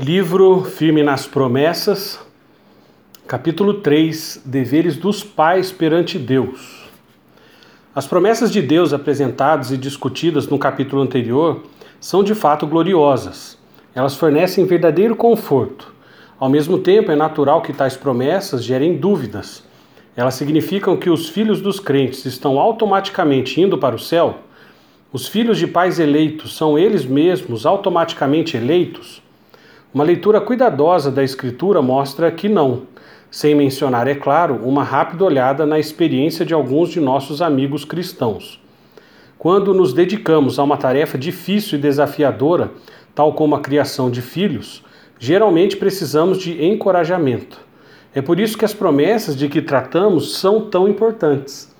Livro Firme nas Promessas, capítulo 3 Deveres dos pais perante Deus. As promessas de Deus apresentadas e discutidas no capítulo anterior são de fato gloriosas. Elas fornecem verdadeiro conforto. Ao mesmo tempo, é natural que tais promessas gerem dúvidas. Elas significam que os filhos dos crentes estão automaticamente indo para o céu? Os filhos de pais eleitos são eles mesmos automaticamente eleitos? Uma leitura cuidadosa da Escritura mostra que não, sem mencionar, é claro, uma rápida olhada na experiência de alguns de nossos amigos cristãos. Quando nos dedicamos a uma tarefa difícil e desafiadora, tal como a criação de filhos, geralmente precisamos de encorajamento. É por isso que as promessas de que tratamos são tão importantes.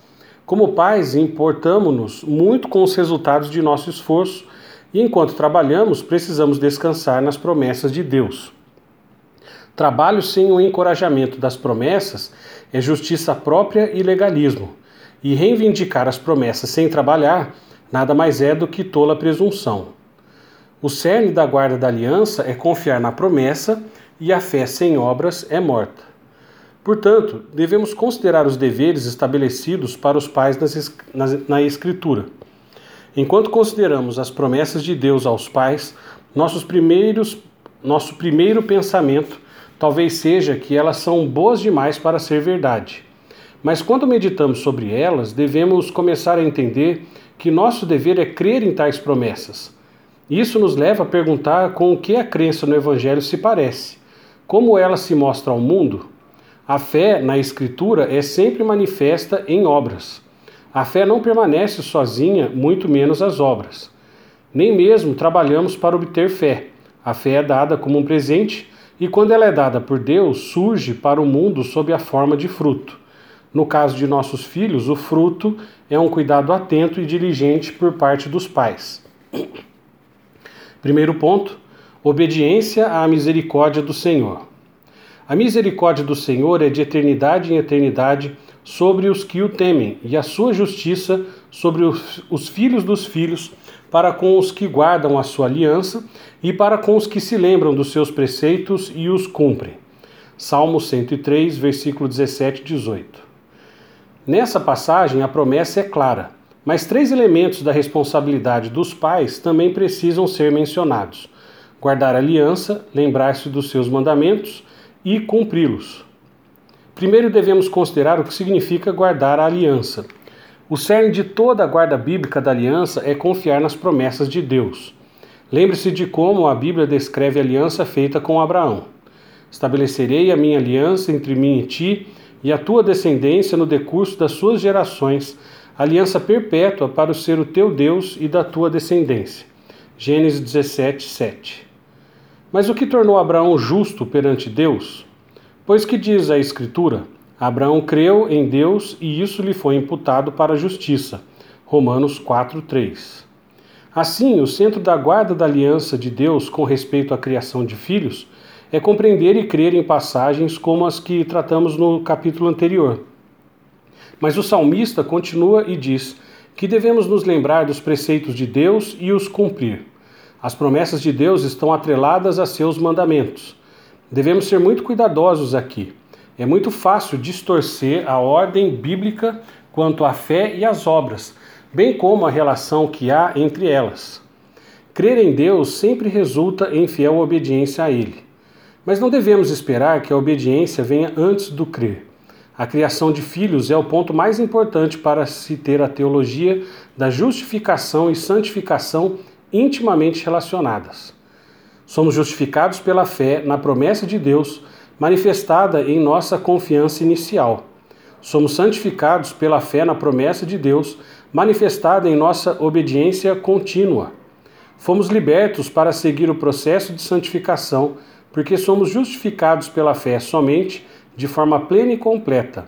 Como pais, importamos-nos muito com os resultados de nosso esforço e enquanto trabalhamos, precisamos descansar nas promessas de Deus. Trabalho sem o encorajamento das promessas é justiça própria e legalismo. E reivindicar as promessas sem trabalhar nada mais é do que tola presunção. O cerne da guarda da aliança é confiar na promessa e a fé sem obras é morta. Portanto, devemos considerar os deveres estabelecidos para os pais na Escritura. Enquanto consideramos as promessas de Deus aos pais, nossos primeiros, nosso primeiro pensamento talvez seja que elas são boas demais para ser verdade. Mas quando meditamos sobre elas, devemos começar a entender que nosso dever é crer em tais promessas. Isso nos leva a perguntar com o que a crença no Evangelho se parece, como ela se mostra ao mundo. A fé na Escritura é sempre manifesta em obras. A fé não permanece sozinha, muito menos as obras. Nem mesmo trabalhamos para obter fé. A fé é dada como um presente e, quando ela é dada por Deus, surge para o mundo sob a forma de fruto. No caso de nossos filhos, o fruto é um cuidado atento e diligente por parte dos pais. Primeiro ponto: obediência à misericórdia do Senhor. A misericórdia do Senhor é de eternidade em eternidade sobre os que o temem, e a sua justiça sobre os, os filhos dos filhos, para com os que guardam a sua aliança e para com os que se lembram dos seus preceitos e os cumprem. Salmo 103, versículo 17 e 18. Nessa passagem, a promessa é clara, mas três elementos da responsabilidade dos pais também precisam ser mencionados: guardar a aliança, lembrar-se dos seus mandamentos e cumpri-los. Primeiro devemos considerar o que significa guardar a aliança. O cerne de toda a guarda bíblica da aliança é confiar nas promessas de Deus. Lembre-se de como a Bíblia descreve a aliança feita com Abraão. Estabelecerei a minha aliança entre mim e ti e a tua descendência no decurso das suas gerações, aliança perpétua para ser o teu Deus e da tua descendência. Gênesis 17, 7. Mas o que tornou Abraão justo perante Deus? Pois que diz a Escritura: Abraão creu em Deus e isso lhe foi imputado para a justiça. Romanos 4:3. Assim, o centro da guarda da aliança de Deus com respeito à criação de filhos é compreender e crer em passagens como as que tratamos no capítulo anterior. Mas o salmista continua e diz que devemos nos lembrar dos preceitos de Deus e os cumprir. As promessas de Deus estão atreladas a seus mandamentos. Devemos ser muito cuidadosos aqui. É muito fácil distorcer a ordem bíblica quanto à fé e às obras, bem como a relação que há entre elas. Crer em Deus sempre resulta em fiel obediência a Ele. Mas não devemos esperar que a obediência venha antes do crer. A criação de filhos é o ponto mais importante para se ter a teologia da justificação e santificação intimamente relacionadas. Somos justificados pela fé na promessa de Deus manifestada em nossa confiança inicial. Somos santificados pela fé na promessa de Deus manifestada em nossa obediência contínua. Fomos libertos para seguir o processo de santificação, porque somos justificados pela fé somente de forma plena e completa,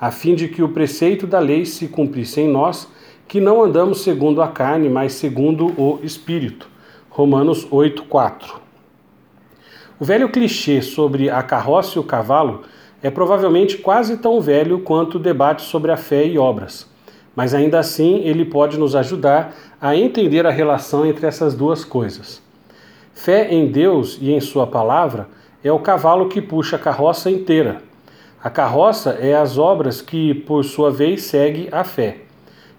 a fim de que o preceito da lei se cumprisse em nós, que não andamos segundo a carne, mas segundo o Espírito. Romanos 8:4. O velho clichê sobre a carroça e o cavalo é provavelmente quase tão velho quanto o debate sobre a fé e obras, mas ainda assim ele pode nos ajudar a entender a relação entre essas duas coisas. Fé em Deus e em Sua palavra é o cavalo que puxa a carroça inteira. A carroça é as obras que, por sua vez, segue a fé.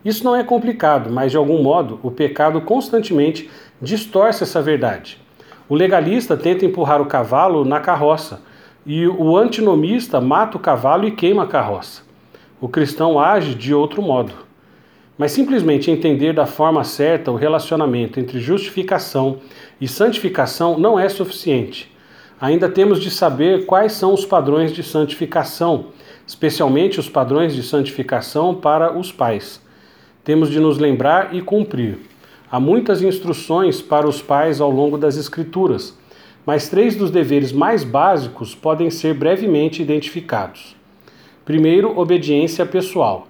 Isso não é complicado, mas de algum modo o pecado constantemente distorce essa verdade. O legalista tenta empurrar o cavalo na carroça e o antinomista mata o cavalo e queima a carroça. O cristão age de outro modo. Mas simplesmente entender da forma certa o relacionamento entre justificação e santificação não é suficiente. Ainda temos de saber quais são os padrões de santificação, especialmente os padrões de santificação para os pais. Temos de nos lembrar e cumprir. Há muitas instruções para os pais ao longo das Escrituras, mas três dos deveres mais básicos podem ser brevemente identificados. Primeiro, obediência pessoal.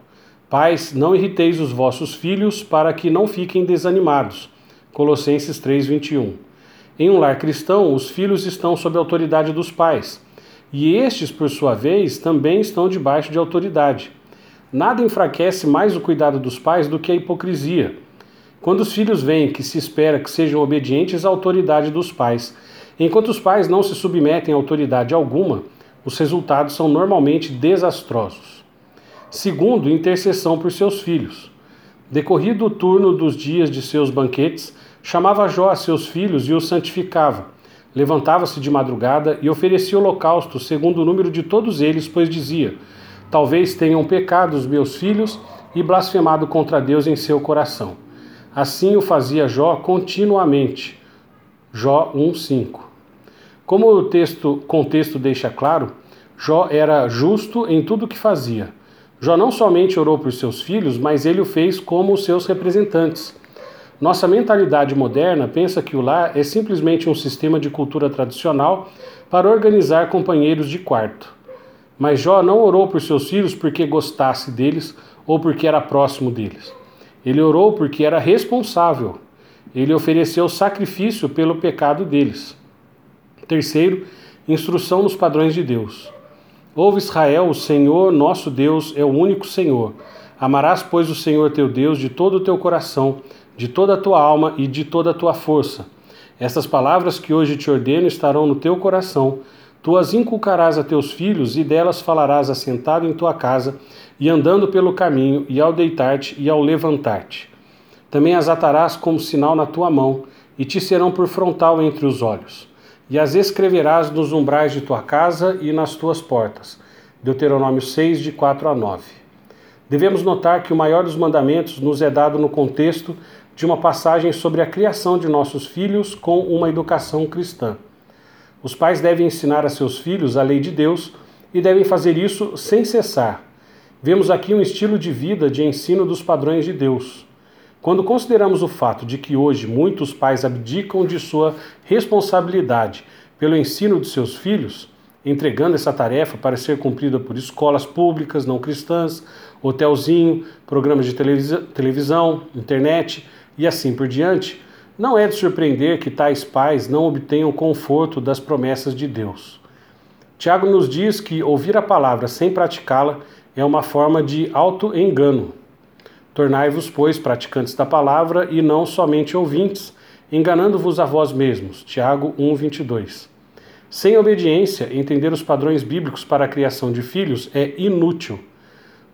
Pais, não irriteis os vossos filhos para que não fiquem desanimados. Colossenses 3:21. Em um lar cristão, os filhos estão sob a autoridade dos pais, e estes, por sua vez, também estão debaixo de autoridade. Nada enfraquece mais o cuidado dos pais do que a hipocrisia. Quando os filhos veem que se espera que sejam obedientes à autoridade dos pais, enquanto os pais não se submetem a autoridade alguma, os resultados são normalmente desastrosos. Segundo, intercessão por seus filhos. Decorrido o turno dos dias de seus banquetes, chamava Jó a seus filhos e os santificava. Levantava-se de madrugada e oferecia holocausto segundo o número de todos eles, pois dizia: Talvez tenham pecado os meus filhos e blasfemado contra Deus em seu coração. Assim o fazia Jó continuamente. Jó 1:5. Como o texto contexto deixa claro, Jó era justo em tudo o que fazia. Jó não somente orou por seus filhos, mas ele o fez como os seus representantes. Nossa mentalidade moderna pensa que o lar é simplesmente um sistema de cultura tradicional para organizar companheiros de quarto. Mas Jó não orou por seus filhos porque gostasse deles ou porque era próximo deles. Ele orou porque era responsável. Ele ofereceu sacrifício pelo pecado deles. Terceiro, instrução nos padrões de Deus. Ouve Israel, o Senhor nosso Deus é o único Senhor. Amarás, pois, o Senhor teu Deus de todo o teu coração, de toda a tua alma e de toda a tua força. Estas palavras que hoje te ordeno estarão no teu coração Tu as inculcarás a teus filhos, e delas falarás assentado em tua casa, e andando pelo caminho, e ao deitar-te e ao levantar-te. Também as atarás como sinal na tua mão, e te serão por frontal entre os olhos. E as escreverás nos umbrais de tua casa e nas tuas portas. Deuteronômio 6, de 4 a 9. Devemos notar que o maior dos mandamentos nos é dado no contexto de uma passagem sobre a criação de nossos filhos com uma educação cristã. Os pais devem ensinar a seus filhos a lei de Deus e devem fazer isso sem cessar. Vemos aqui um estilo de vida de ensino dos padrões de Deus. Quando consideramos o fato de que hoje muitos pais abdicam de sua responsabilidade pelo ensino de seus filhos, entregando essa tarefa para ser cumprida por escolas públicas não cristãs, hotelzinho, programas de televisão, internet e assim por diante, não é de surpreender que tais pais não obtenham conforto das promessas de Deus. Tiago nos diz que ouvir a palavra sem praticá-la é uma forma de auto-engano. Tornai-vos, pois, praticantes da palavra e não somente ouvintes, enganando-vos a vós mesmos. Tiago 1:22. Sem obediência, entender os padrões bíblicos para a criação de filhos é inútil.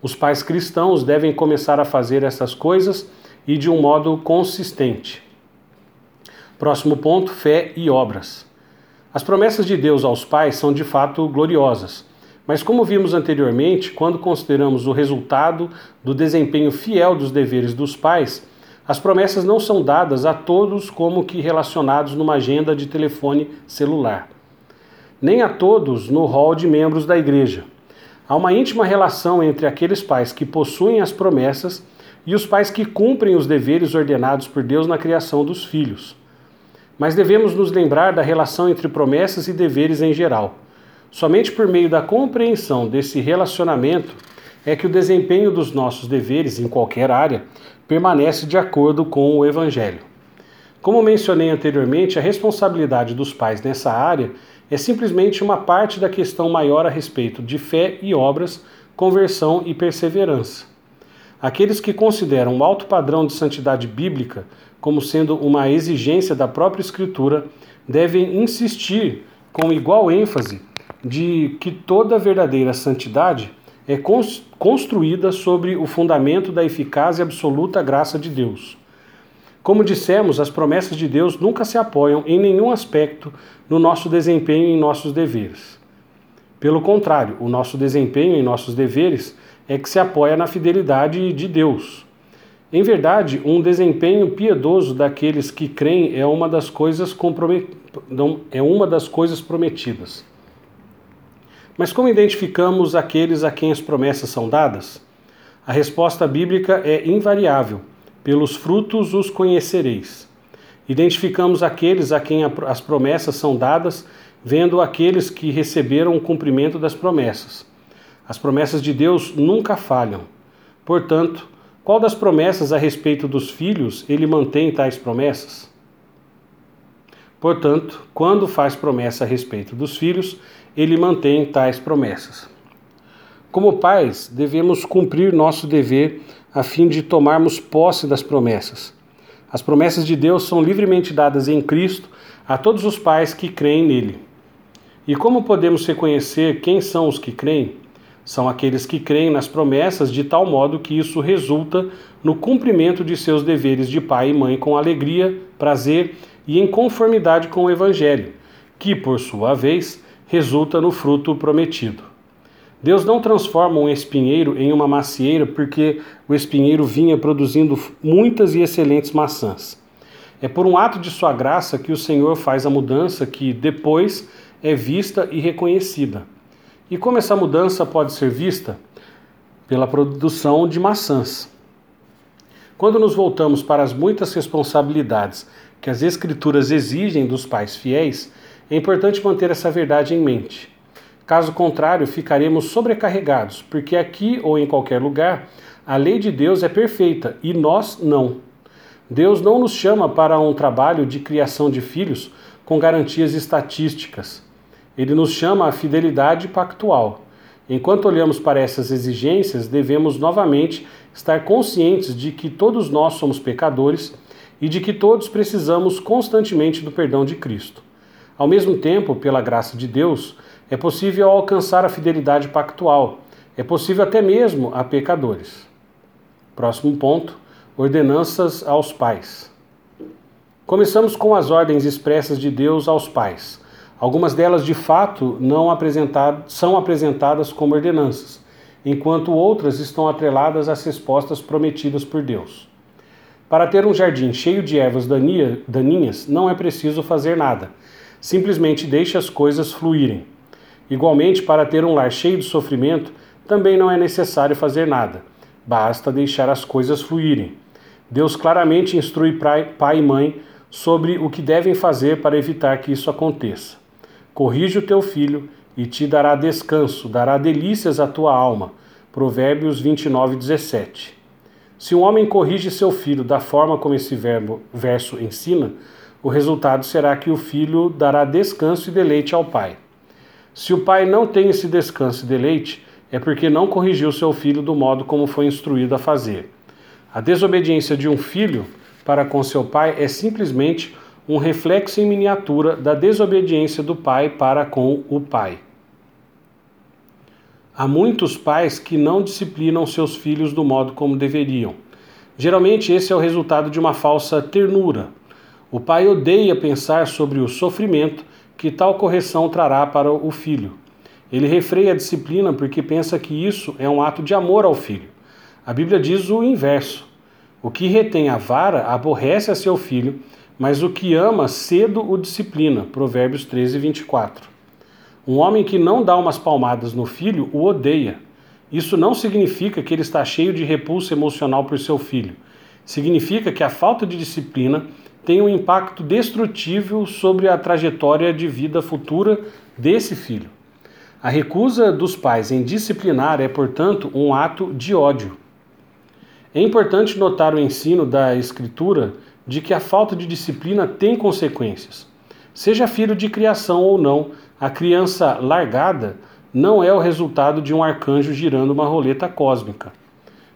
Os pais cristãos devem começar a fazer essas coisas e de um modo consistente. Próximo ponto: fé e obras. As promessas de Deus aos pais são de fato gloriosas, mas como vimos anteriormente, quando consideramos o resultado do desempenho fiel dos deveres dos pais, as promessas não são dadas a todos como que relacionados numa agenda de telefone celular, nem a todos no hall de membros da igreja. Há uma íntima relação entre aqueles pais que possuem as promessas e os pais que cumprem os deveres ordenados por Deus na criação dos filhos mas devemos nos lembrar da relação entre promessas e deveres em geral. Somente por meio da compreensão desse relacionamento é que o desempenho dos nossos deveres em qualquer área permanece de acordo com o Evangelho. Como mencionei anteriormente, a responsabilidade dos pais nessa área é simplesmente uma parte da questão maior a respeito de fé e obras, conversão e perseverança. Aqueles que consideram o alto padrão de santidade bíblica como sendo uma exigência da própria Escritura devem insistir com igual ênfase de que toda verdadeira santidade é construída sobre o fundamento da eficaz e absoluta graça de Deus. Como dissemos, as promessas de Deus nunca se apoiam em nenhum aspecto no nosso desempenho em nossos deveres. Pelo contrário, o nosso desempenho em nossos deveres é que se apoia na fidelidade de Deus. Em verdade, um desempenho piedoso daqueles que creem é uma das coisas, é uma das coisas prometidas. Mas como identificamos aqueles a quem as promessas são dadas? A resposta bíblica é invariável: pelos frutos os conhecereis. Identificamos aqueles a quem as promessas são dadas, vendo aqueles que receberam o cumprimento das promessas. As promessas de Deus nunca falham. Portanto, qual das promessas a respeito dos filhos ele mantém tais promessas? Portanto, quando faz promessa a respeito dos filhos, ele mantém tais promessas. Como pais, devemos cumprir nosso dever a fim de tomarmos posse das promessas. As promessas de Deus são livremente dadas em Cristo a todos os pais que creem nele. E como podemos reconhecer quem são os que creem? São aqueles que creem nas promessas de tal modo que isso resulta no cumprimento de seus deveres de pai e mãe com alegria, prazer e em conformidade com o Evangelho, que, por sua vez, resulta no fruto prometido. Deus não transforma um espinheiro em uma macieira porque o espinheiro vinha produzindo muitas e excelentes maçãs. É por um ato de sua graça que o Senhor faz a mudança que depois é vista e reconhecida. E como essa mudança pode ser vista? Pela produção de maçãs. Quando nos voltamos para as muitas responsabilidades que as Escrituras exigem dos pais fiéis, é importante manter essa verdade em mente. Caso contrário, ficaremos sobrecarregados, porque aqui ou em qualquer lugar, a lei de Deus é perfeita e nós não. Deus não nos chama para um trabalho de criação de filhos com garantias estatísticas. Ele nos chama à fidelidade pactual. Enquanto olhamos para essas exigências, devemos novamente estar conscientes de que todos nós somos pecadores e de que todos precisamos constantemente do perdão de Cristo. Ao mesmo tempo, pela graça de Deus, é possível alcançar a fidelidade pactual. É possível até mesmo a pecadores. Próximo ponto: ordenanças aos pais. Começamos com as ordens expressas de Deus aos pais. Algumas delas, de fato, não apresentado, são apresentadas como ordenanças, enquanto outras estão atreladas às respostas prometidas por Deus. Para ter um jardim cheio de ervas daninhas, não é preciso fazer nada. Simplesmente deixe as coisas fluírem. Igualmente, para ter um lar cheio de sofrimento, também não é necessário fazer nada. Basta deixar as coisas fluírem. Deus claramente instrui pai e mãe sobre o que devem fazer para evitar que isso aconteça. Corrige o teu filho e te dará descanso, dará delícias à tua alma. Provérbios 29, 17. Se um homem corrige seu filho da forma como esse verbo, verso ensina, o resultado será que o filho dará descanso e deleite ao pai. Se o pai não tem esse descanso e deleite, é porque não corrigiu seu filho do modo como foi instruído a fazer. A desobediência de um filho para com seu pai é simplesmente um reflexo em miniatura da desobediência do pai para com o pai. Há muitos pais que não disciplinam seus filhos do modo como deveriam. Geralmente, esse é o resultado de uma falsa ternura. O pai odeia pensar sobre o sofrimento que tal correção trará para o filho. Ele refreia a disciplina porque pensa que isso é um ato de amor ao filho. A Bíblia diz o inverso: o que retém a vara aborrece a seu filho mas o que ama cedo o disciplina. Provérbios 13, 24. Um homem que não dá umas palmadas no filho o odeia. Isso não significa que ele está cheio de repulsa emocional por seu filho. Significa que a falta de disciplina tem um impacto destrutível sobre a trajetória de vida futura desse filho. A recusa dos pais em disciplinar é, portanto, um ato de ódio. É importante notar o ensino da Escritura de que a falta de disciplina tem consequências. Seja filho de criação ou não, a criança largada não é o resultado de um arcanjo girando uma roleta cósmica.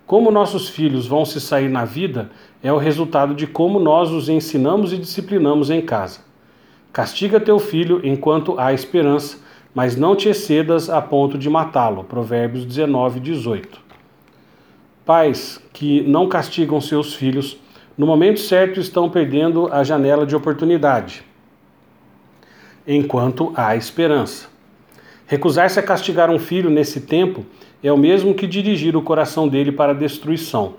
Como nossos filhos vão se sair na vida é o resultado de como nós os ensinamos e disciplinamos em casa. Castiga teu filho enquanto há esperança, mas não te excedas a ponto de matá-lo. Provérbios 19, 18. Pais que não castigam seus filhos, no momento certo estão perdendo a janela de oportunidade, enquanto há esperança. Recusar-se a castigar um filho nesse tempo é o mesmo que dirigir o coração dele para a destruição.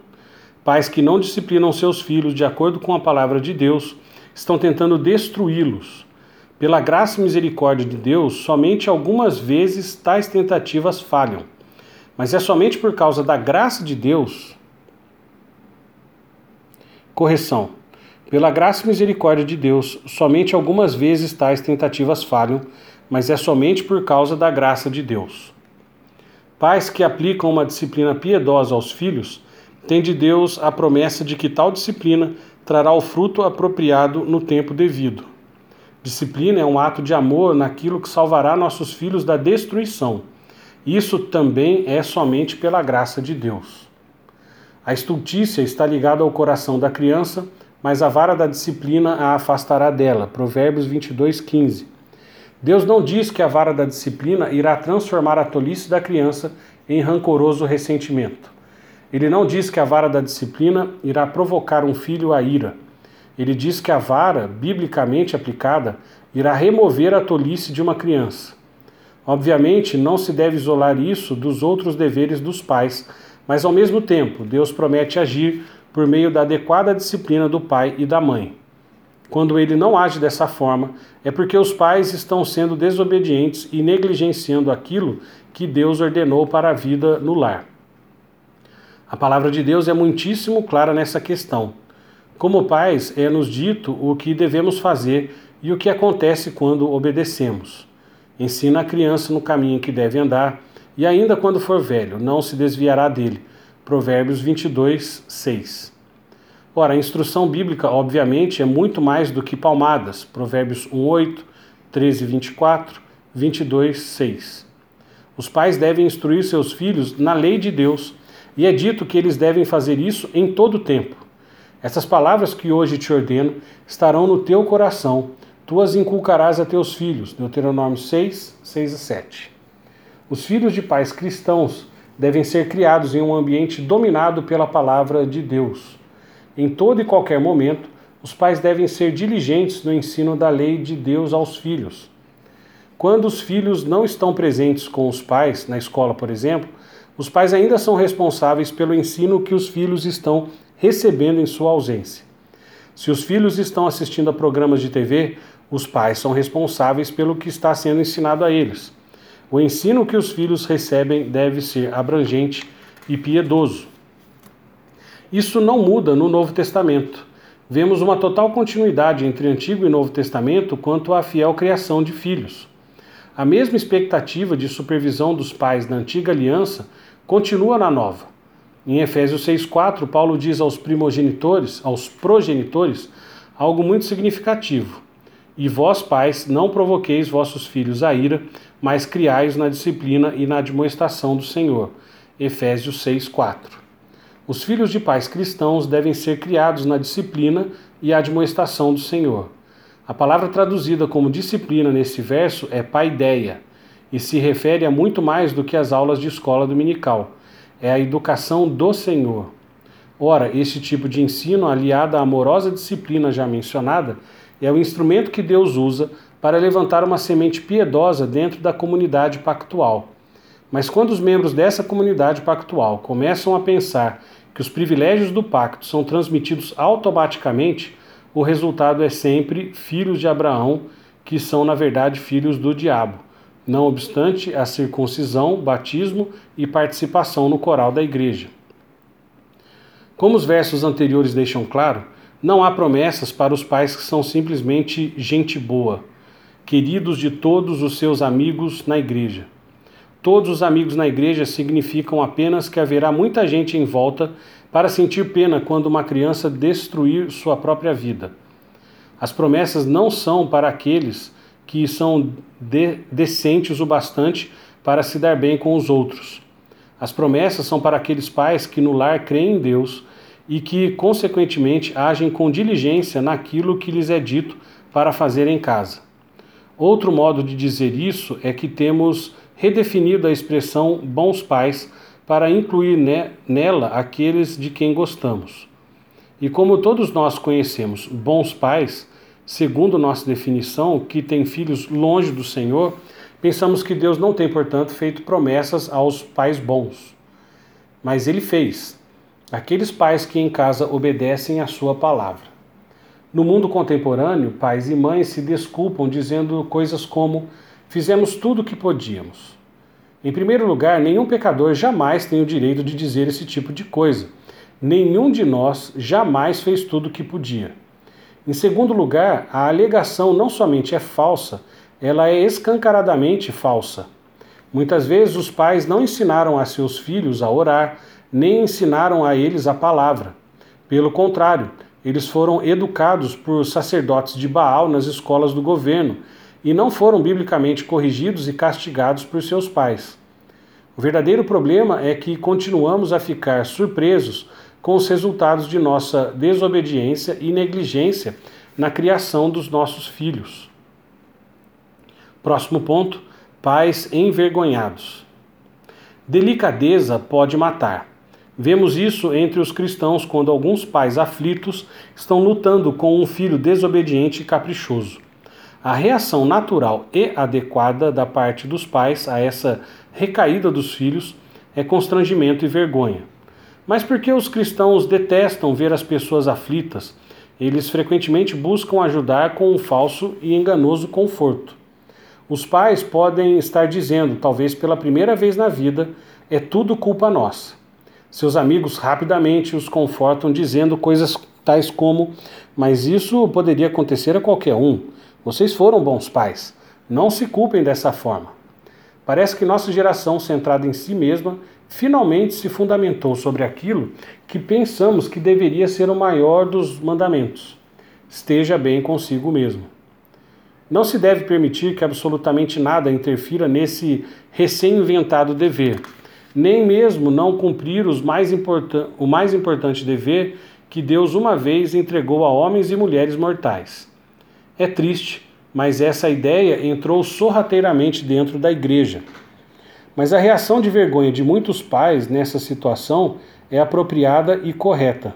Pais que não disciplinam seus filhos de acordo com a palavra de Deus estão tentando destruí-los. Pela graça e misericórdia de Deus, somente algumas vezes tais tentativas falham. Mas é somente por causa da graça de Deus. Correção. Pela graça e misericórdia de Deus, somente algumas vezes tais tentativas falham, mas é somente por causa da graça de Deus. Pais que aplicam uma disciplina piedosa aos filhos têm de Deus a promessa de que tal disciplina trará o fruto apropriado no tempo devido. Disciplina é um ato de amor naquilo que salvará nossos filhos da destruição. Isso também é somente pela graça de Deus. A estultícia está ligada ao coração da criança, mas a vara da disciplina a afastará dela. Provérbios 22, 15. Deus não diz que a vara da disciplina irá transformar a tolice da criança em rancoroso ressentimento. Ele não diz que a vara da disciplina irá provocar um filho à ira. Ele diz que a vara, biblicamente aplicada, irá remover a tolice de uma criança. Obviamente, não se deve isolar isso dos outros deveres dos pais, mas ao mesmo tempo, Deus promete agir por meio da adequada disciplina do pai e da mãe. Quando ele não age dessa forma, é porque os pais estão sendo desobedientes e negligenciando aquilo que Deus ordenou para a vida no lar. A palavra de Deus é muitíssimo clara nessa questão. Como pais, é-nos dito o que devemos fazer e o que acontece quando obedecemos. Ensina a criança no caminho que deve andar, e ainda quando for velho, não se desviará dele. Provérbios 22, 6. Ora, a instrução bíblica, obviamente, é muito mais do que palmadas. Provérbios 1, 8, 13, 24, 22, 6. Os pais devem instruir seus filhos na lei de Deus e é dito que eles devem fazer isso em todo o tempo. Essas palavras que hoje te ordeno estarão no teu coração, tu as inculcarás a teus filhos. Deuteronômio 6, 6 a 7. Os filhos de pais cristãos devem ser criados em um ambiente dominado pela palavra de Deus. Em todo e qualquer momento, os pais devem ser diligentes no ensino da lei de Deus aos filhos. Quando os filhos não estão presentes com os pais, na escola, por exemplo, os pais ainda são responsáveis pelo ensino que os filhos estão recebendo em sua ausência. Se os filhos estão assistindo a programas de TV, os pais são responsáveis pelo que está sendo ensinado a eles. O ensino que os filhos recebem deve ser abrangente e piedoso. Isso não muda no Novo Testamento. Vemos uma total continuidade entre Antigo e Novo Testamento quanto à fiel criação de filhos. A mesma expectativa de supervisão dos pais da antiga aliança continua na nova. Em Efésios 6:4, Paulo diz aos primogenitores, aos progenitores, algo muito significativo. E vós, pais, não provoqueis vossos filhos a ira, mas criais na disciplina e na admoestação do Senhor. Efésios 6:4. Os filhos de pais cristãos devem ser criados na disciplina e admoestação do Senhor. A palavra traduzida como disciplina nesse verso é paideia e se refere a muito mais do que as aulas de escola dominical. É a educação do Senhor. Ora, este tipo de ensino, aliado à amorosa disciplina já mencionada, é o instrumento que Deus usa para levantar uma semente piedosa dentro da comunidade pactual. Mas quando os membros dessa comunidade pactual começam a pensar que os privilégios do pacto são transmitidos automaticamente, o resultado é sempre filhos de Abraão, que são, na verdade, filhos do diabo. Não obstante a circuncisão, batismo e participação no coral da igreja. Como os versos anteriores deixam claro, não há promessas para os pais que são simplesmente gente boa, queridos de todos os seus amigos na igreja. Todos os amigos na igreja significam apenas que haverá muita gente em volta para sentir pena quando uma criança destruir sua própria vida. As promessas não são para aqueles que são de decentes o bastante para se dar bem com os outros. As promessas são para aqueles pais que no lar creem em Deus e que, consequentemente, agem com diligência naquilo que lhes é dito para fazer em casa. Outro modo de dizer isso é que temos redefinido a expressão bons pais para incluir nela aqueles de quem gostamos. E como todos nós conhecemos bons pais, segundo nossa definição, que têm filhos longe do Senhor, pensamos que Deus não tem, portanto, feito promessas aos pais bons. Mas ele fez. Aqueles pais que em casa obedecem à sua palavra. No mundo contemporâneo, pais e mães se desculpam dizendo coisas como: fizemos tudo o que podíamos. Em primeiro lugar, nenhum pecador jamais tem o direito de dizer esse tipo de coisa. Nenhum de nós jamais fez tudo o que podia. Em segundo lugar, a alegação não somente é falsa, ela é escancaradamente falsa. Muitas vezes os pais não ensinaram a seus filhos a orar, nem ensinaram a eles a palavra. Pelo contrário, eles foram educados por sacerdotes de Baal nas escolas do governo e não foram biblicamente corrigidos e castigados por seus pais. O verdadeiro problema é que continuamos a ficar surpresos com os resultados de nossa desobediência e negligência na criação dos nossos filhos. Próximo ponto: pais envergonhados. Delicadeza pode matar. Vemos isso entre os cristãos quando alguns pais aflitos estão lutando com um filho desobediente e caprichoso. A reação natural e adequada da parte dos pais a essa recaída dos filhos é constrangimento e vergonha. Mas por que os cristãos detestam ver as pessoas aflitas? Eles frequentemente buscam ajudar com um falso e enganoso conforto. Os pais podem estar dizendo, talvez pela primeira vez na vida, é tudo culpa nossa. Seus amigos rapidamente os confortam dizendo coisas tais como: Mas isso poderia acontecer a qualquer um. Vocês foram bons pais. Não se culpem dessa forma. Parece que nossa geração, centrada em si mesma, finalmente se fundamentou sobre aquilo que pensamos que deveria ser o maior dos mandamentos. Esteja bem consigo mesmo. Não se deve permitir que absolutamente nada interfira nesse recém-inventado dever nem mesmo não cumprir os mais o mais importante dever que Deus uma vez entregou a homens e mulheres mortais. É triste, mas essa ideia entrou sorrateiramente dentro da igreja. Mas a reação de vergonha de muitos pais nessa situação é apropriada e correta.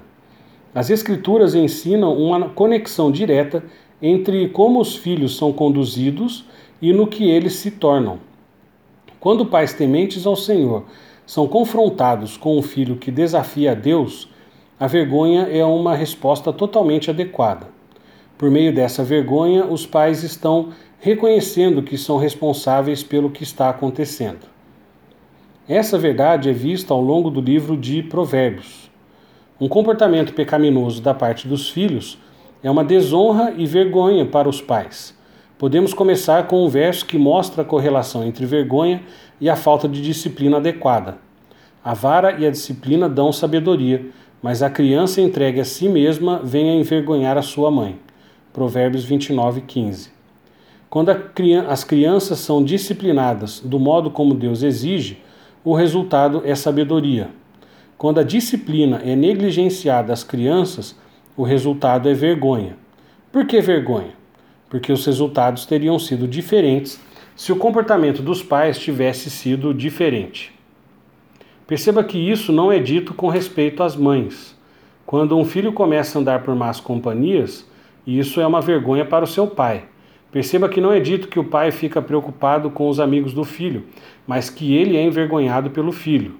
As Escrituras ensinam uma conexão direta entre como os filhos são conduzidos e no que eles se tornam. Quando pais tementes ao Senhor são confrontados com um filho que desafia a Deus, a vergonha é uma resposta totalmente adequada. Por meio dessa vergonha, os pais estão reconhecendo que são responsáveis pelo que está acontecendo. Essa verdade é vista ao longo do livro de Provérbios. Um comportamento pecaminoso da parte dos filhos é uma desonra e vergonha para os pais. Podemos começar com um verso que mostra a correlação entre vergonha e a falta de disciplina adequada. A vara e a disciplina dão sabedoria, mas a criança entregue a si mesma vem a envergonhar a sua mãe. Provérbios 29, 15. Quando as crianças são disciplinadas do modo como Deus exige, o resultado é sabedoria. Quando a disciplina é negligenciada às crianças, o resultado é vergonha. Por que vergonha? porque os resultados teriam sido diferentes se o comportamento dos pais tivesse sido diferente. Perceba que isso não é dito com respeito às mães. Quando um filho começa a andar por más companhias, isso é uma vergonha para o seu pai. Perceba que não é dito que o pai fica preocupado com os amigos do filho, mas que ele é envergonhado pelo filho.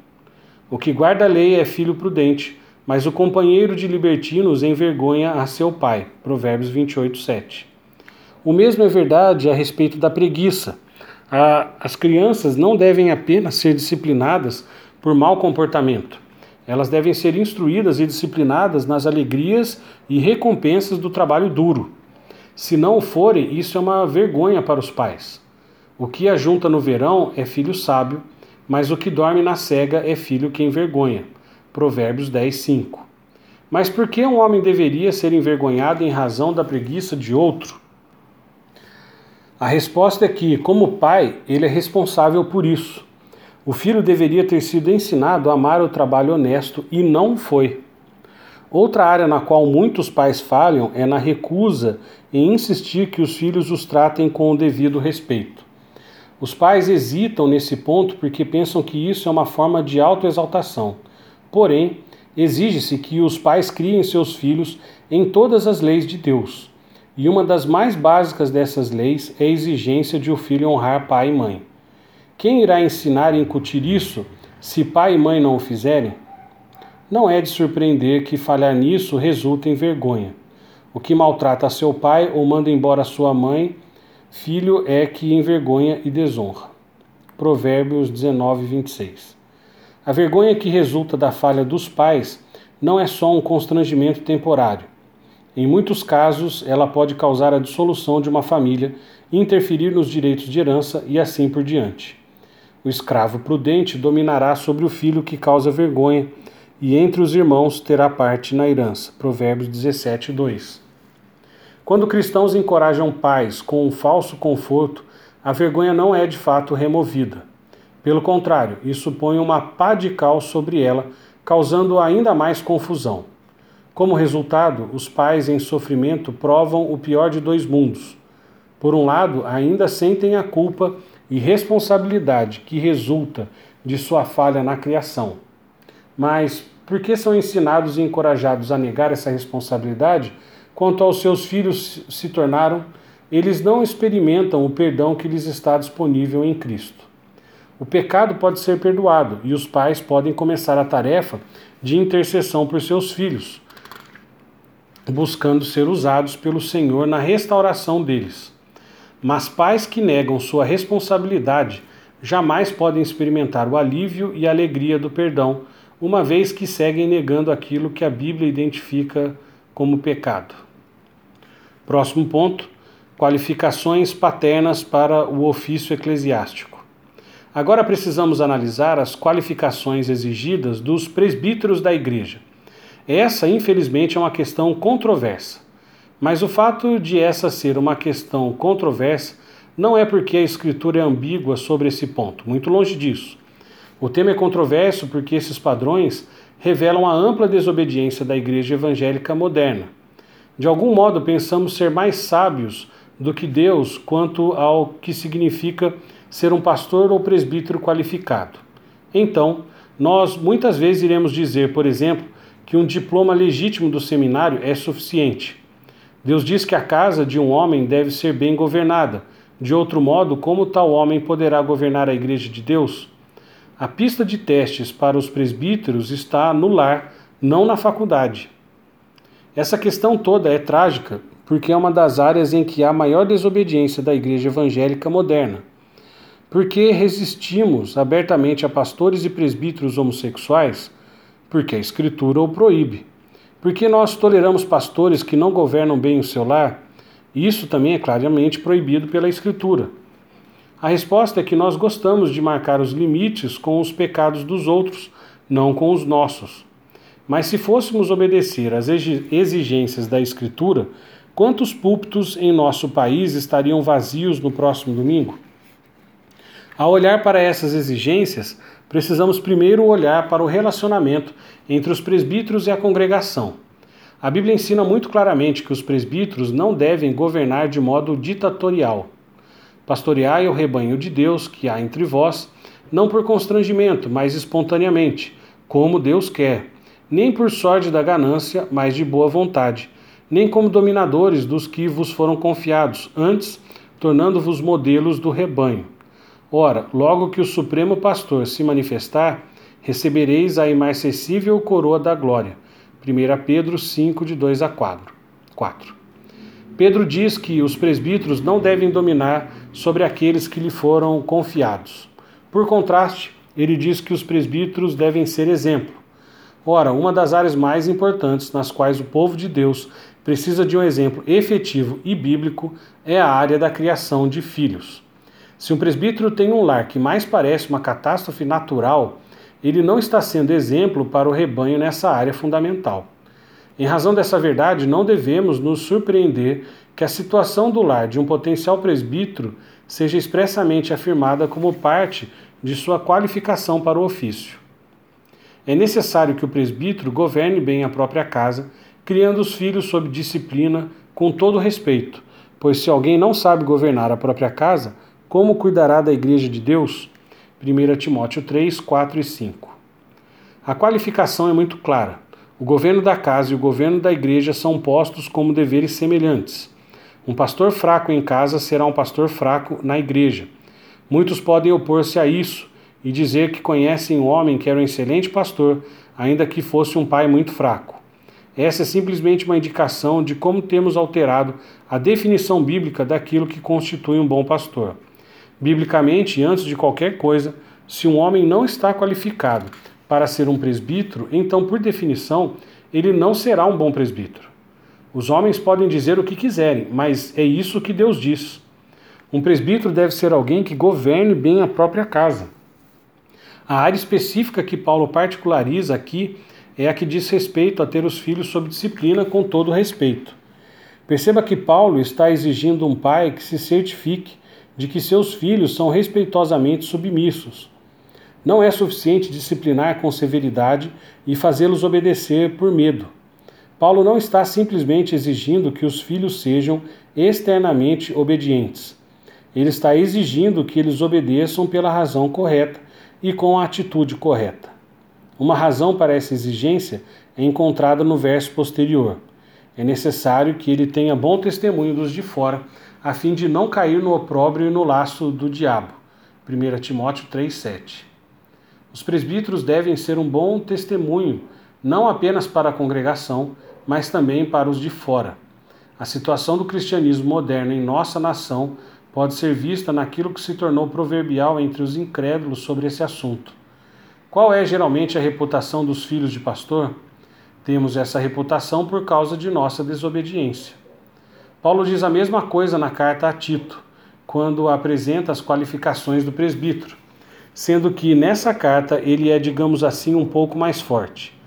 O que guarda a lei é filho prudente, mas o companheiro de libertinos envergonha a seu pai. Provérbios 28, 7. O mesmo é verdade a respeito da preguiça. As crianças não devem apenas ser disciplinadas por mau comportamento. Elas devem ser instruídas e disciplinadas nas alegrias e recompensas do trabalho duro. Se não forem, isso é uma vergonha para os pais. O que ajunta no verão é filho sábio, mas o que dorme na cega é filho que envergonha. Provérbios 10, 5. Mas por que um homem deveria ser envergonhado em razão da preguiça de outro? A resposta é que, como pai, ele é responsável por isso. O filho deveria ter sido ensinado a amar o trabalho honesto e não foi. Outra área na qual muitos pais falham é na recusa em insistir que os filhos os tratem com o devido respeito. Os pais hesitam nesse ponto porque pensam que isso é uma forma de autoexaltação. Porém, exige-se que os pais criem seus filhos em todas as leis de Deus. E uma das mais básicas dessas leis é a exigência de o filho honrar pai e mãe. Quem irá ensinar e incutir isso se pai e mãe não o fizerem? Não é de surpreender que falhar nisso resulte em vergonha. O que maltrata seu pai ou manda embora sua mãe Filho é que envergonha e desonra. Provérbios 19, 26. A vergonha que resulta da falha dos pais não é só um constrangimento temporário. Em muitos casos, ela pode causar a dissolução de uma família, interferir nos direitos de herança e assim por diante. O escravo prudente dominará sobre o filho que causa vergonha, e entre os irmãos terá parte na herança. Provérbios 17, 2. Quando cristãos encorajam pais com um falso conforto, a vergonha não é de fato removida. Pelo contrário, isso põe uma pá de cal sobre ela, causando ainda mais confusão. Como resultado, os pais em sofrimento provam o pior de dois mundos. Por um lado, ainda sentem a culpa e responsabilidade que resulta de sua falha na criação. Mas por que são ensinados e encorajados a negar essa responsabilidade? quanto aos seus filhos se tornaram, eles não experimentam o perdão que lhes está disponível em Cristo. O pecado pode ser perdoado e os pais podem começar a tarefa de intercessão por seus filhos, buscando ser usados pelo Senhor na restauração deles. Mas pais que negam sua responsabilidade jamais podem experimentar o alívio e alegria do perdão, uma vez que seguem negando aquilo que a Bíblia identifica como pecado. Próximo ponto: qualificações paternas para o ofício eclesiástico. Agora precisamos analisar as qualificações exigidas dos presbíteros da igreja. Essa, infelizmente, é uma questão controversa. Mas o fato de essa ser uma questão controversa não é porque a Escritura é ambígua sobre esse ponto, muito longe disso. O tema é controverso porque esses padrões revelam a ampla desobediência da igreja evangélica moderna. De algum modo, pensamos ser mais sábios do que Deus quanto ao que significa ser um pastor ou presbítero qualificado. Então, nós muitas vezes iremos dizer, por exemplo, que um diploma legítimo do seminário é suficiente. Deus diz que a casa de um homem deve ser bem governada. De outro modo, como tal homem poderá governar a igreja de Deus? A pista de testes para os presbíteros está no lar, não na faculdade. Essa questão toda é trágica porque é uma das áreas em que há maior desobediência da igreja evangélica moderna. Porque resistimos abertamente a pastores e presbíteros homossexuais? Porque a Escritura o proíbe. Porque nós toleramos pastores que não governam bem o seu lar? Isso também é claramente proibido pela Escritura. A resposta é que nós gostamos de marcar os limites com os pecados dos outros, não com os nossos. Mas se fôssemos obedecer às exigências da Escritura, quantos púlpitos em nosso país estariam vazios no próximo domingo? Ao olhar para essas exigências, precisamos primeiro olhar para o relacionamento entre os presbíteros e a congregação. A Bíblia ensina muito claramente que os presbíteros não devem governar de modo ditatorial. Pastoreai o rebanho de Deus que há entre vós, não por constrangimento, mas espontaneamente, como Deus quer nem por sorte da ganância, mas de boa vontade, nem como dominadores dos que vos foram confiados, antes tornando-vos modelos do rebanho. Ora, logo que o Supremo Pastor se manifestar, recebereis a imarcessível coroa da glória. 1 Pedro 5, de 2 a 4. 4. Pedro diz que os presbíteros não devem dominar sobre aqueles que lhe foram confiados. Por contraste, ele diz que os presbíteros devem ser exemplo Ora, uma das áreas mais importantes nas quais o povo de Deus precisa de um exemplo efetivo e bíblico é a área da criação de filhos. Se um presbítero tem um lar que mais parece uma catástrofe natural, ele não está sendo exemplo para o rebanho nessa área fundamental. Em razão dessa verdade, não devemos nos surpreender que a situação do lar de um potencial presbítero seja expressamente afirmada como parte de sua qualificação para o ofício. É necessário que o presbítero governe bem a própria casa, criando os filhos sob disciplina, com todo respeito, pois se alguém não sabe governar a própria casa, como cuidará da igreja de Deus? 1 Timóteo 3, 4 e 5. A qualificação é muito clara. O governo da casa e o governo da igreja são postos como deveres semelhantes. Um pastor fraco em casa será um pastor fraco na igreja. Muitos podem opor-se a isso e dizer que conhecem um homem que era um excelente pastor, ainda que fosse um pai muito fraco. Essa é simplesmente uma indicação de como temos alterado a definição bíblica daquilo que constitui um bom pastor. Biblicamente, antes de qualquer coisa, se um homem não está qualificado para ser um presbítero, então, por definição, ele não será um bom presbítero. Os homens podem dizer o que quiserem, mas é isso que Deus diz. Um presbítero deve ser alguém que governe bem a própria casa. A área específica que Paulo particulariza aqui é a que diz respeito a ter os filhos sob disciplina com todo respeito. Perceba que Paulo está exigindo um pai que se certifique de que seus filhos são respeitosamente submissos. Não é suficiente disciplinar com severidade e fazê-los obedecer por medo. Paulo não está simplesmente exigindo que os filhos sejam externamente obedientes. Ele está exigindo que eles obedeçam pela razão correta e com a atitude correta. Uma razão para essa exigência é encontrada no verso posterior. É necessário que ele tenha bom testemunho dos de fora a fim de não cair no opróbrio e no laço do diabo. 1 Timóteo 3,7. Os presbíteros devem ser um bom testemunho, não apenas para a congregação, mas também para os de fora. A situação do cristianismo moderno em nossa nação pode ser vista naquilo que se tornou proverbial entre os incrédulos sobre esse assunto. Qual é geralmente a reputação dos filhos de pastor? Temos essa reputação por causa de nossa desobediência. Paulo diz a mesma coisa na carta a Tito, quando apresenta as qualificações do presbítero, sendo que nessa carta ele é, digamos assim, um pouco mais forte.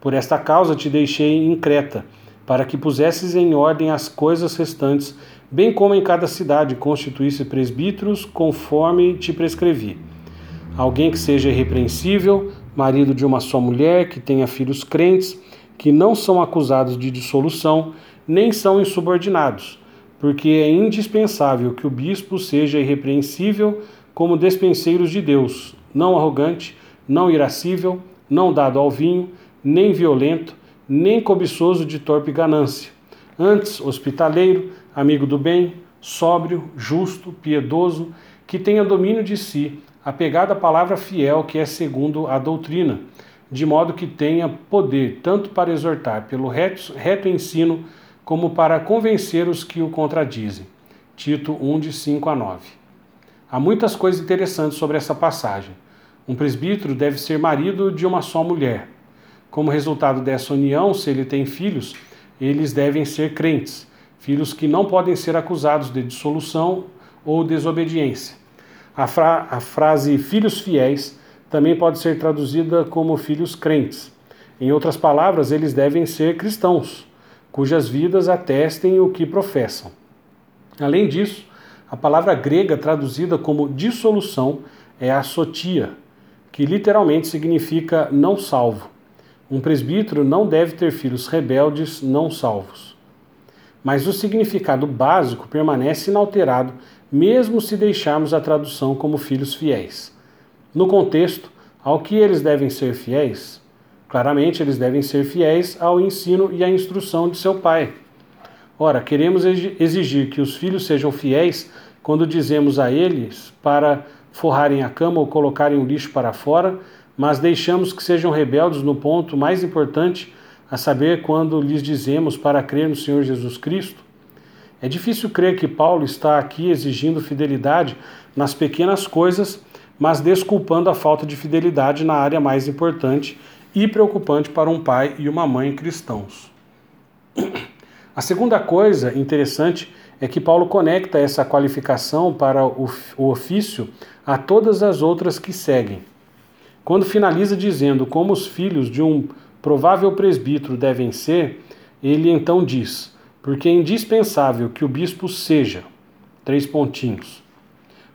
Por esta causa te deixei em Creta, para que pusesses em ordem as coisas restantes, bem como em cada cidade constituísse presbíteros conforme te prescrevi. Alguém que seja irrepreensível, marido de uma só mulher, que tenha filhos crentes, que não são acusados de dissolução, nem são insubordinados, porque é indispensável que o bispo seja irrepreensível como despenseiros de Deus, não arrogante, não irascível, não dado ao vinho, nem violento, nem cobiçoso de torpe ganância. Antes, hospitaleiro, amigo do bem, sóbrio, justo, piedoso, que tenha domínio de si, apegado à palavra fiel que é segundo a doutrina, de modo que tenha poder tanto para exortar pelo reto, reto ensino, como para convencer os que o contradizem. Tito 1, de 5 a 9. Há muitas coisas interessantes sobre essa passagem. Um presbítero deve ser marido de uma só mulher. Como resultado dessa união, se ele tem filhos, eles devem ser crentes, filhos que não podem ser acusados de dissolução ou desobediência. A, fra a frase filhos fiéis também pode ser traduzida como filhos crentes. Em outras palavras, eles devem ser cristãos cujas vidas atestem o que professam. Além disso, a palavra grega traduzida como dissolução é sotia, que literalmente significa não salvo. Um presbítero não deve ter filhos rebeldes não salvos. Mas o significado básico permanece inalterado, mesmo se deixarmos a tradução como filhos fiéis. No contexto, ao que eles devem ser fiéis? Claramente, eles devem ser fiéis ao ensino e à instrução de seu pai. Ora, queremos exigir que os filhos sejam fiéis quando dizemos a eles para forrarem a cama ou colocarem o lixo para fora, mas deixamos que sejam rebeldes no ponto mais importante, a saber, quando lhes dizemos para crer no Senhor Jesus Cristo? É difícil crer que Paulo está aqui exigindo fidelidade nas pequenas coisas, mas desculpando a falta de fidelidade na área mais importante, e preocupante para um pai e uma mãe cristãos. A segunda coisa interessante é que Paulo conecta essa qualificação para o ofício a todas as outras que seguem. Quando finaliza dizendo como os filhos de um provável presbítero devem ser, ele então diz: porque é indispensável que o bispo seja. Três pontinhos.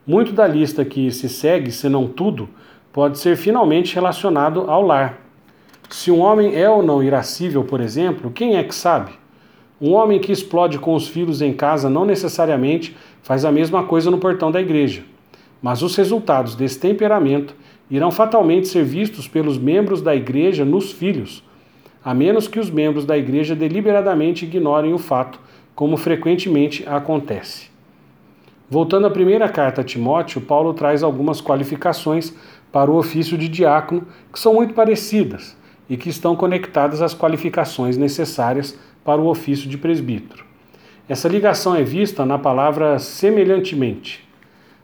Muito da lista que se segue, se não tudo, pode ser finalmente relacionado ao lar. Se um homem é ou não irascível, por exemplo, quem é que sabe? Um homem que explode com os filhos em casa não necessariamente faz a mesma coisa no portão da igreja, mas os resultados desse temperamento irão fatalmente ser vistos pelos membros da igreja nos filhos, a menos que os membros da igreja deliberadamente ignorem o fato, como frequentemente acontece. Voltando à primeira carta a Timóteo, Paulo traz algumas qualificações para o ofício de diácono que são muito parecidas e que estão conectadas às qualificações necessárias para o ofício de presbítero. Essa ligação é vista na palavra semelhantemente.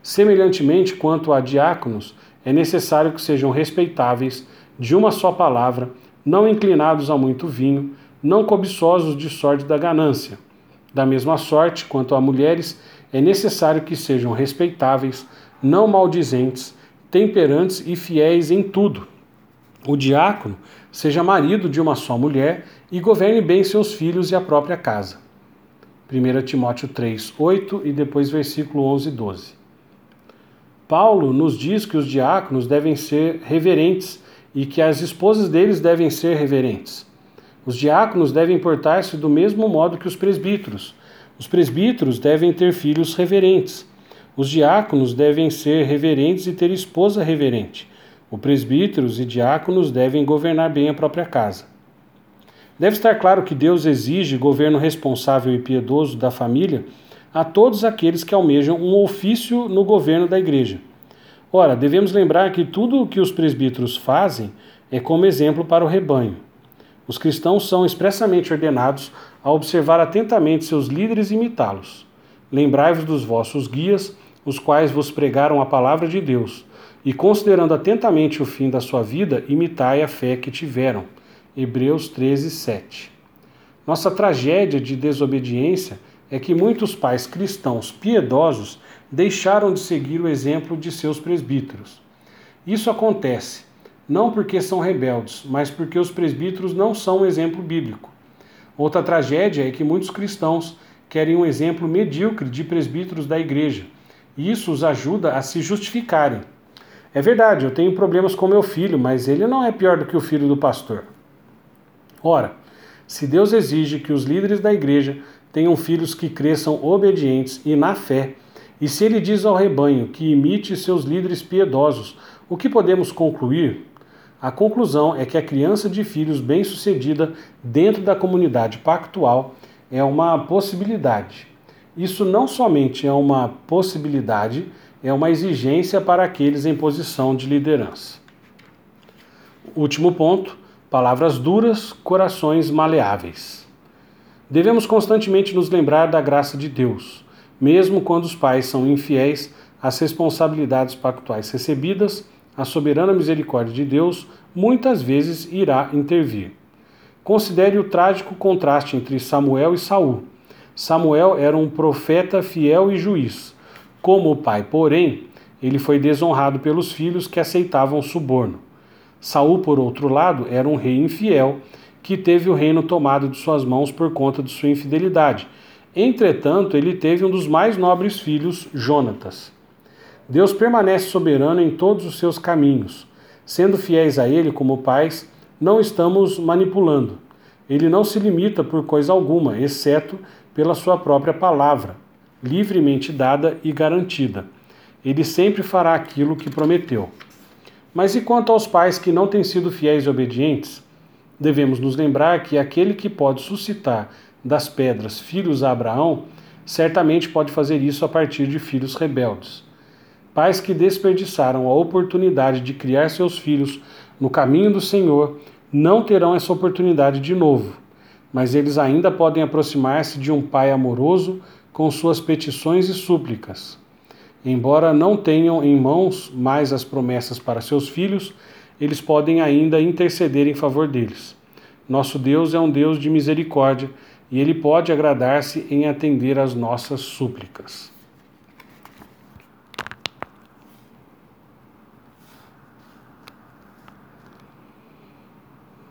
Semelhantemente quanto a diáconos, é necessário que sejam respeitáveis, de uma só palavra, não inclinados a muito vinho, não cobiçosos de sorte da ganância. Da mesma sorte, quanto a mulheres, é necessário que sejam respeitáveis, não maldizentes, temperantes e fiéis em tudo. O diácono seja marido de uma só mulher e governe bem seus filhos e a própria casa. 1 Timóteo 3, 8 e depois versículo 11 e 12. Paulo nos diz que os diáconos devem ser reverentes e que as esposas deles devem ser reverentes. Os diáconos devem portar-se do mesmo modo que os presbíteros. Os presbíteros devem ter filhos reverentes. Os diáconos devem ser reverentes e ter esposa reverente. Os presbíteros e diáconos devem governar bem a própria casa. Deve estar claro que Deus exige governo responsável e piedoso da família a todos aqueles que almejam um ofício no governo da igreja. Ora, devemos lembrar que tudo o que os presbíteros fazem é como exemplo para o rebanho. Os cristãos são expressamente ordenados a observar atentamente seus líderes e imitá-los. Lembrai-vos dos vossos guias, os quais vos pregaram a palavra de Deus e considerando atentamente o fim da sua vida, imitai a fé que tiveram. Hebreus 13, 7. Nossa tragédia de desobediência é que muitos pais cristãos piedosos deixaram de seguir o exemplo de seus presbíteros. Isso acontece não porque são rebeldes, mas porque os presbíteros não são um exemplo bíblico. Outra tragédia é que muitos cristãos querem um exemplo medíocre de presbíteros da igreja. E isso os ajuda a se justificarem é verdade, eu tenho problemas com meu filho, mas ele não é pior do que o filho do pastor. Ora, se Deus exige que os líderes da igreja tenham filhos que cresçam obedientes e na fé, e se ele diz ao rebanho que imite seus líderes piedosos, o que podemos concluir? A conclusão é que a criança de filhos bem-sucedida dentro da comunidade pactual é uma possibilidade. Isso não somente é uma possibilidade, é uma exigência para aqueles em posição de liderança. Último ponto: palavras duras, corações maleáveis. Devemos constantemente nos lembrar da graça de Deus, mesmo quando os pais são infiéis às responsabilidades pactuais recebidas, a soberana misericórdia de Deus muitas vezes irá intervir. Considere o trágico contraste entre Samuel e Saul. Samuel era um profeta fiel e juiz como o pai, porém, ele foi desonrado pelos filhos que aceitavam suborno. Saul, por outro lado, era um rei infiel que teve o reino tomado de suas mãos por conta de sua infidelidade. Entretanto, ele teve um dos mais nobres filhos, Jonatas. Deus permanece soberano em todos os seus caminhos. Sendo fiéis a ele como pais, não estamos manipulando. Ele não se limita por coisa alguma, exceto pela sua própria palavra livremente dada e garantida. Ele sempre fará aquilo que prometeu. Mas e quanto aos pais que não têm sido fiéis e obedientes? Devemos nos lembrar que aquele que pode suscitar das pedras filhos a Abraão, certamente pode fazer isso a partir de filhos rebeldes. Pais que desperdiçaram a oportunidade de criar seus filhos no caminho do Senhor não terão essa oportunidade de novo, mas eles ainda podem aproximar-se de um pai amoroso com suas petições e súplicas. Embora não tenham em mãos mais as promessas para seus filhos, eles podem ainda interceder em favor deles. Nosso Deus é um Deus de misericórdia e ele pode agradar-se em atender às nossas súplicas.